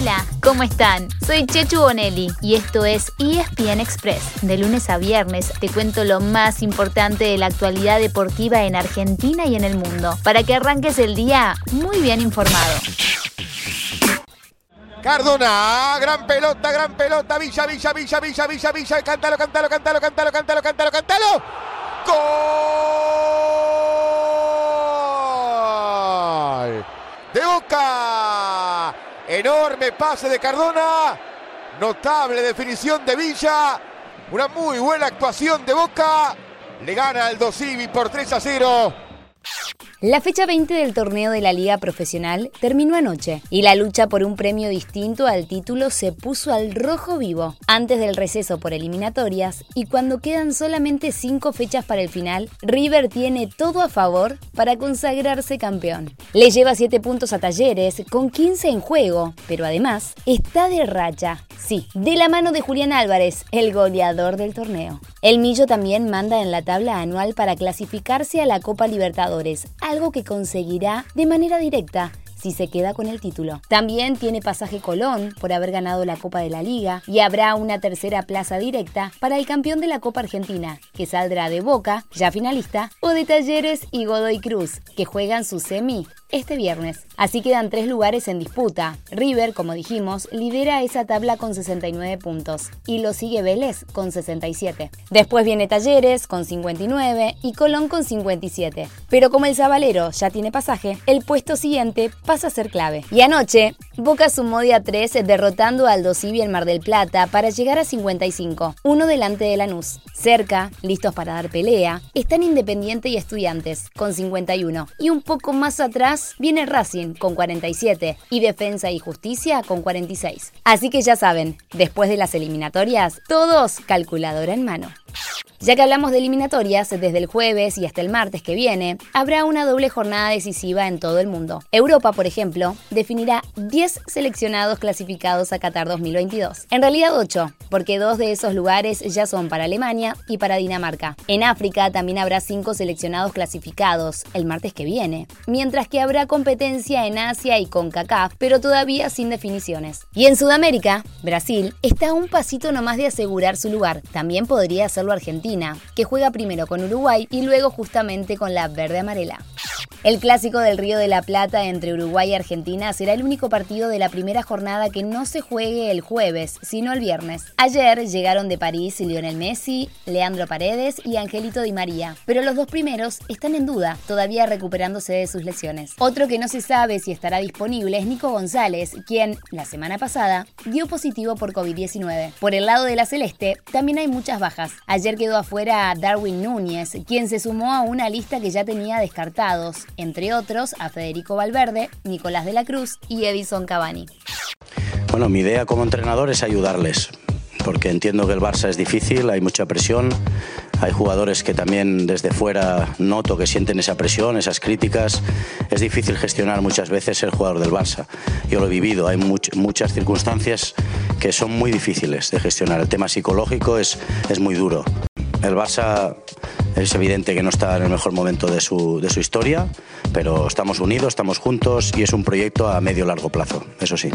Hola, ¿cómo están? Soy Chechu Bonelli y esto es ESPN Express. De lunes a viernes te cuento lo más importante de la actualidad deportiva en Argentina y en el mundo, para que arranques el día muy bien informado. Cardona, gran pelota, gran pelota, Villa, Villa, Villa, Villa, Villa, Villa, cántalo, cántalo, cántalo, cántalo, cántalo, cántalo, cántalo. ¡Gol! De Boca. Enorme pase de Cardona. Notable definición de Villa. Una muy buena actuación de Boca. Le gana al Dosivi por 3 a 0. La fecha 20 del torneo de la Liga Profesional terminó anoche y la lucha por un premio distinto al título se puso al rojo vivo antes del receso por eliminatorias y cuando quedan solamente 5 fechas para el final, River tiene todo a favor para consagrarse campeón. Le lleva 7 puntos a Talleres con 15 en juego, pero además está de racha, sí, de la mano de Julián Álvarez, el goleador del torneo. El Millo también manda en la tabla anual para clasificarse a la Copa Libertadores, algo que conseguirá de manera directa si se queda con el título. También tiene pasaje Colón por haber ganado la Copa de la Liga y habrá una tercera plaza directa para el campeón de la Copa Argentina, que saldrá de Boca, ya finalista, o de Talleres y Godoy Cruz, que juegan su semi este viernes. Así quedan tres lugares en disputa. River, como dijimos, lidera esa tabla con 69 puntos y lo sigue Vélez con 67. Después viene Talleres con 59 y Colón con 57. Pero como el Zabalero ya tiene pasaje, el puesto siguiente pasa a ser clave. Y anoche, Boca sumó día 3 derrotando al Dosivi en Mar del Plata para llegar a 55, uno delante de Lanús. Cerca, listos para dar pelea, están Independiente y Estudiantes con 51 y un poco más atrás viene Racing con 47 y Defensa y Justicia con 46. Así que ya saben, después de las eliminatorias, todos calculadora en mano. Ya que hablamos de eliminatorias, desde el jueves y hasta el martes que viene, habrá una doble jornada decisiva en todo el mundo. Europa, por ejemplo, definirá 10 seleccionados clasificados a Qatar 2022. En realidad 8, porque dos de esos lugares ya son para Alemania y para Dinamarca. En África también habrá 5 seleccionados clasificados el martes que viene, mientras que habrá competencia en Asia y con CACAF, pero todavía sin definiciones. Y en Sudamérica, Brasil está un pasito nomás de asegurar su lugar. También podría hacerlo Argentina que juega primero con Uruguay y luego justamente con la verde amarela. El clásico del Río de la Plata entre Uruguay y Argentina será el único partido de la primera jornada que no se juegue el jueves, sino el viernes. Ayer llegaron de París Lionel Messi, Leandro Paredes y Angelito Di María, pero los dos primeros están en duda, todavía recuperándose de sus lesiones. Otro que no se sabe si estará disponible es Nico González, quien, la semana pasada, dio positivo por COVID-19. Por el lado de la Celeste, también hay muchas bajas. Ayer quedó afuera Darwin Núñez, quien se sumó a una lista que ya tenía descartados entre otros a Federico Valverde, Nicolás de la Cruz y Edison Cavani. Bueno, mi idea como entrenador es ayudarles, porque entiendo que el Barça es difícil, hay mucha presión, hay jugadores que también desde fuera noto que sienten esa presión, esas críticas. Es difícil gestionar muchas veces el jugador del Barça. Yo lo he vivido, hay muchas circunstancias que son muy difíciles de gestionar. El tema psicológico es, es muy duro. El Barça es evidente que no está en el mejor momento de su, de su historia, pero estamos unidos, estamos juntos y es un proyecto a medio largo plazo, eso sí.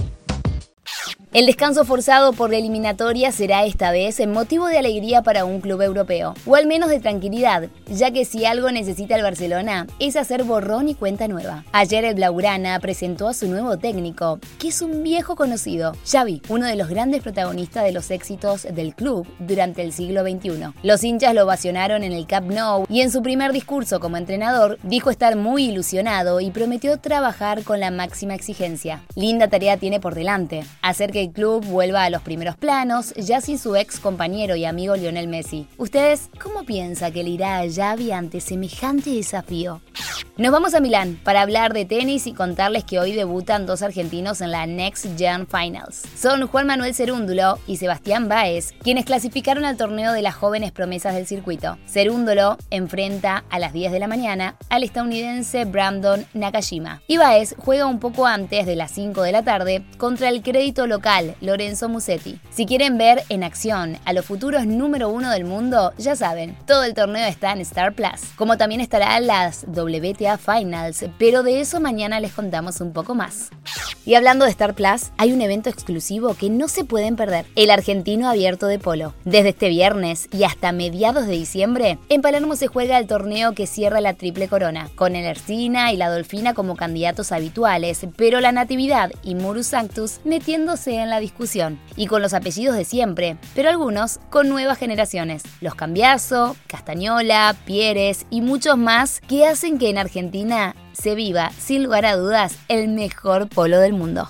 El descanso forzado por la eliminatoria será esta vez en motivo de alegría para un club europeo, o al menos de tranquilidad, ya que si algo necesita el Barcelona es hacer borrón y cuenta nueva. Ayer el Blaugrana presentó a su nuevo técnico, que es un viejo conocido, Xavi, uno de los grandes protagonistas de los éxitos del club durante el siglo XXI. Los hinchas lo ovacionaron en el Camp Nou y en su primer discurso como entrenador dijo estar muy ilusionado y prometió trabajar con la máxima exigencia. Linda tarea tiene por delante, hacer que club vuelva a los primeros planos, ya sin su ex compañero y amigo Lionel Messi. ¿Ustedes cómo piensa que le irá a Xavi ante semejante desafío? Nos vamos a Milán para hablar de tenis y contarles que hoy debutan dos argentinos en la Next Gen Finals. Son Juan Manuel Cerúndulo y Sebastián Baez, quienes clasificaron al torneo de las jóvenes promesas del circuito. Cerúndulo enfrenta a las 10 de la mañana al estadounidense Brandon Nakajima. Y Baez juega un poco antes de las 5 de la tarde contra el crédito local Lorenzo Musetti. Si quieren ver en acción a los futuros número uno del mundo, ya saben, todo el torneo está en Star Plus, como también estará las WTA Finals, pero de eso mañana les contamos un poco más. Y hablando de Star Plus, hay un evento exclusivo que no se pueden perder, el Argentino Abierto de Polo. Desde este viernes y hasta mediados de diciembre, en Palermo se juega el torneo que cierra la Triple Corona, con el Ercina y la Dolfina como candidatos habituales, pero la Natividad y Murus Sanctus metiéndose en la discusión, y con los apellidos de siempre, pero algunos con nuevas generaciones, los Cambiazo, Castañola, Pieres y muchos más que hacen que en Argentina se viva, sin lugar a dudas, el mejor polo del mundo.